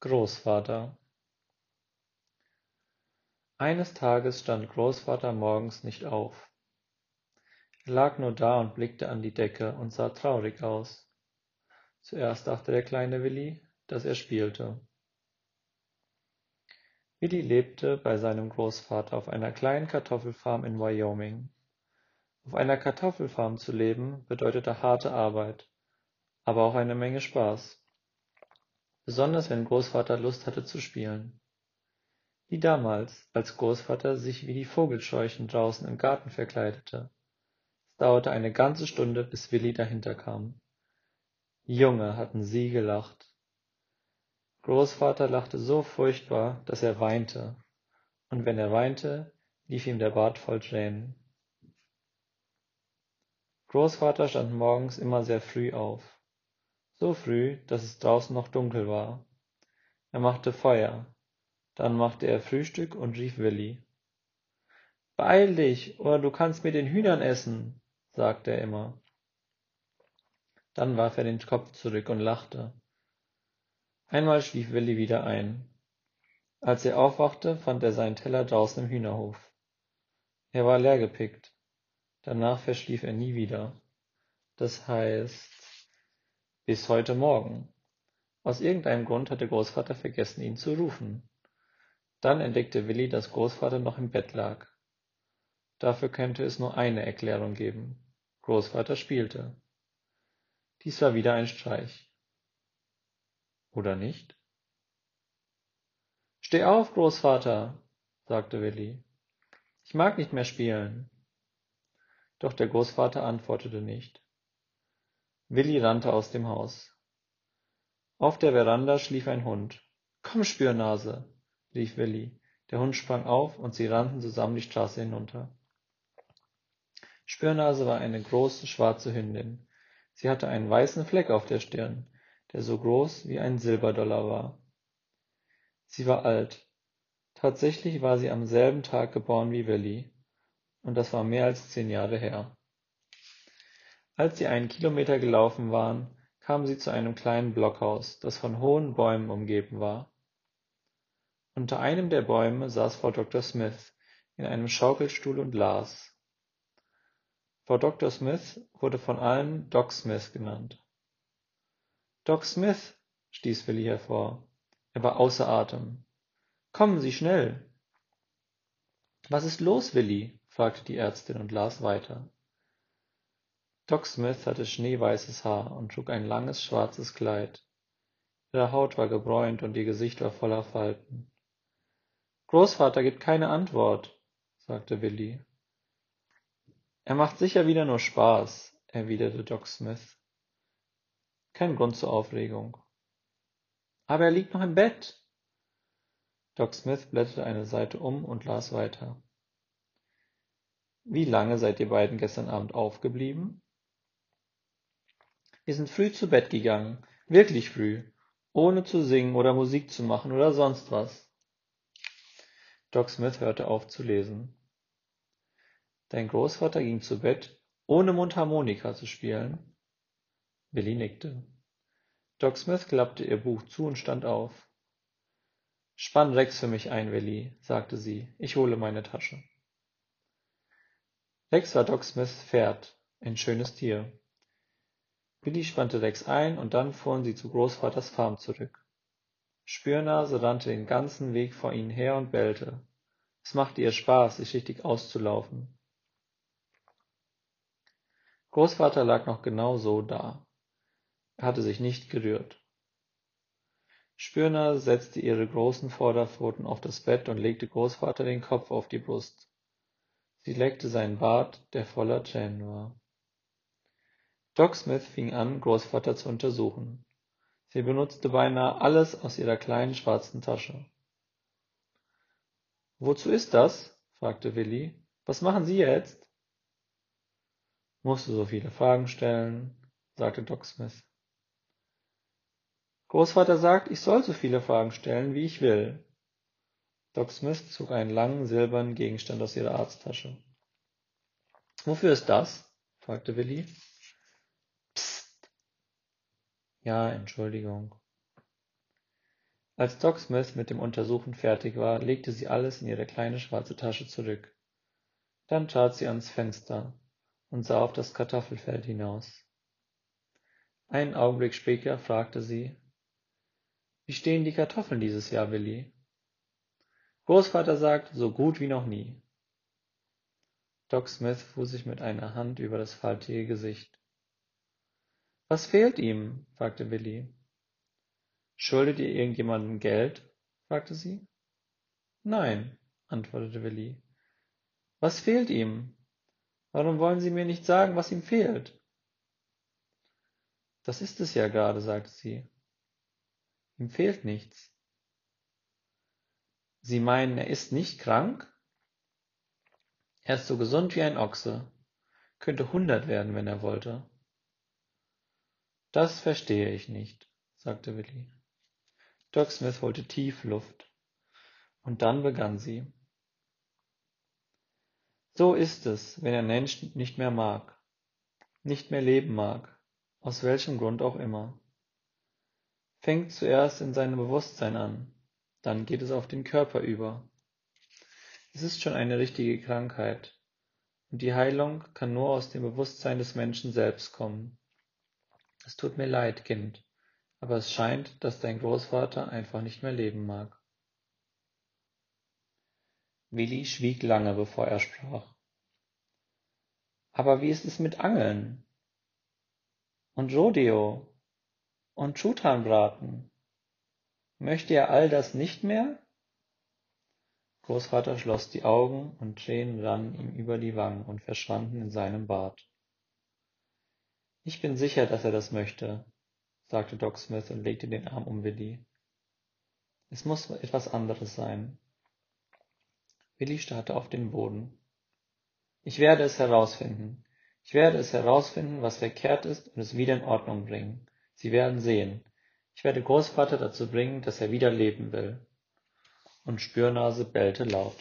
Großvater Eines Tages stand Großvater morgens nicht auf. Er lag nur da und blickte an die Decke und sah traurig aus. Zuerst dachte der kleine Willi, dass er spielte. Willi lebte bei seinem Großvater auf einer kleinen Kartoffelfarm in Wyoming. Auf einer Kartoffelfarm zu leben bedeutete harte Arbeit, aber auch eine Menge Spaß. Besonders wenn Großvater Lust hatte zu spielen. Wie damals, als Großvater sich wie die Vogelscheuchen draußen im Garten verkleidete. Es dauerte eine ganze Stunde, bis Willi dahinter kam. Junge, hatten sie gelacht. Großvater lachte so furchtbar, dass er weinte, und wenn er weinte, lief ihm der Bart voll Tränen. Großvater stand morgens immer sehr früh auf. So früh, dass es draußen noch dunkel war. Er machte Feuer. Dann machte er Frühstück und rief Willi. Beeil dich, oder du kannst mit den Hühnern essen, sagte er immer. Dann warf er den Kopf zurück und lachte. Einmal schlief Willi wieder ein. Als er aufwachte, fand er seinen Teller draußen im Hühnerhof. Er war leergepickt. Danach verschlief er nie wieder. Das heißt, bis heute Morgen. Aus irgendeinem Grund hatte Großvater vergessen, ihn zu rufen. Dann entdeckte Willi, dass Großvater noch im Bett lag. Dafür könnte es nur eine Erklärung geben. Großvater spielte. Dies war wieder ein Streich. Oder nicht? Steh auf, Großvater, sagte Willi. Ich mag nicht mehr spielen. Doch der Großvater antwortete nicht. Willi rannte aus dem Haus. Auf der Veranda schlief ein Hund. Komm, Spürnase, rief Willi. Der Hund sprang auf und sie rannten zusammen die Straße hinunter. Spürnase war eine große schwarze Hündin. Sie hatte einen weißen Fleck auf der Stirn, der so groß wie ein Silberdollar war. Sie war alt. Tatsächlich war sie am selben Tag geboren wie Willi und das war mehr als zehn Jahre her. Als sie einen Kilometer gelaufen waren, kamen sie zu einem kleinen Blockhaus, das von hohen Bäumen umgeben war. Unter einem der Bäume saß Frau Dr. Smith in einem Schaukelstuhl und las. Frau Dr. Smith wurde von allen Doc Smith genannt. Doc Smith, stieß Willi hervor. Er war außer Atem. Kommen Sie schnell. Was ist los, Willi? fragte die Ärztin und las weiter. Doc Smith hatte schneeweißes Haar und trug ein langes schwarzes Kleid. Ihre Haut war gebräunt und ihr Gesicht war voller Falten. Großvater gibt keine Antwort, sagte Willi. Er macht sicher wieder nur Spaß, erwiderte Doc Smith. Kein Grund zur Aufregung. Aber er liegt noch im Bett. Doc Smith blätterte eine Seite um und las weiter. Wie lange seid ihr beiden gestern Abend aufgeblieben? Wir sind früh zu Bett gegangen, wirklich früh, ohne zu singen oder Musik zu machen oder sonst was. Doc Smith hörte auf zu lesen. Dein Großvater ging zu Bett, ohne Mundharmonika zu spielen? Billy nickte. Doc Smith klappte ihr Buch zu und stand auf. Spann Rex für mich ein, Willi, sagte sie. Ich hole meine Tasche. Rex war Doc Smiths Pferd, ein schönes Tier. Billy spannte Rex ein und dann fuhren sie zu Großvaters Farm zurück. Spürnase rannte den ganzen Weg vor ihnen her und bellte. Es machte ihr Spaß, sich richtig auszulaufen. Großvater lag noch genau so da. Er hatte sich nicht gerührt. Spürnase setzte ihre großen Vorderpfoten auf das Bett und legte Großvater den Kopf auf die Brust. Sie leckte seinen Bart, der voller Tränen war. Doc Smith fing an, Großvater zu untersuchen. Sie benutzte beinahe alles aus ihrer kleinen schwarzen Tasche. Wozu ist das? fragte Willi. Was machen Sie jetzt? Musst du so viele Fragen stellen, sagte Doc Smith. Großvater sagt, ich soll so viele Fragen stellen, wie ich will. Doc Smith zog einen langen silbernen Gegenstand aus ihrer Arzttasche. Wofür ist das? fragte Willi. Ja, Entschuldigung. Als Doc Smith mit dem Untersuchen fertig war, legte sie alles in ihre kleine schwarze Tasche zurück. Dann trat sie ans Fenster und sah auf das Kartoffelfeld hinaus. Einen Augenblick später fragte sie, wie stehen die Kartoffeln dieses Jahr, Willi? Großvater sagt, so gut wie noch nie. Doc Smith fuhr sich mit einer Hand über das faltige Gesicht. Was fehlt ihm? fragte Willi. Schuldet ihr irgendjemandem Geld? fragte sie. Nein, antwortete Willi. Was fehlt ihm? Warum wollen Sie mir nicht sagen, was ihm fehlt? Das ist es ja gerade, sagte sie. Ihm fehlt nichts. Sie meinen, er ist nicht krank? Er ist so gesund wie ein Ochse, könnte hundert werden, wenn er wollte. Das verstehe ich nicht, sagte Willi. Doc Smith holte tief Luft. Und dann begann sie. So ist es, wenn ein Mensch nicht mehr mag, nicht mehr leben mag, aus welchem Grund auch immer. Fängt zuerst in seinem Bewusstsein an, dann geht es auf den Körper über. Es ist schon eine richtige Krankheit, und die Heilung kann nur aus dem Bewusstsein des Menschen selbst kommen. Es tut mir leid, Kind, aber es scheint, dass dein Großvater einfach nicht mehr leben mag. Willi schwieg lange, bevor er sprach. Aber wie ist es mit Angeln? Und Rodeo? Und Truthahnbraten? Möchte er all das nicht mehr? Großvater schloss die Augen, und Tränen rannen ihm über die Wangen und verschwanden in seinem Bart. Ich bin sicher, dass er das möchte, sagte Doc Smith und legte den Arm um Willi. Es muss etwas anderes sein. Willi starrte auf den Boden. Ich werde es herausfinden. Ich werde es herausfinden, was verkehrt ist und es wieder in Ordnung bringen. Sie werden sehen. Ich werde Großvater dazu bringen, dass er wieder leben will. Und Spürnase bellte laut.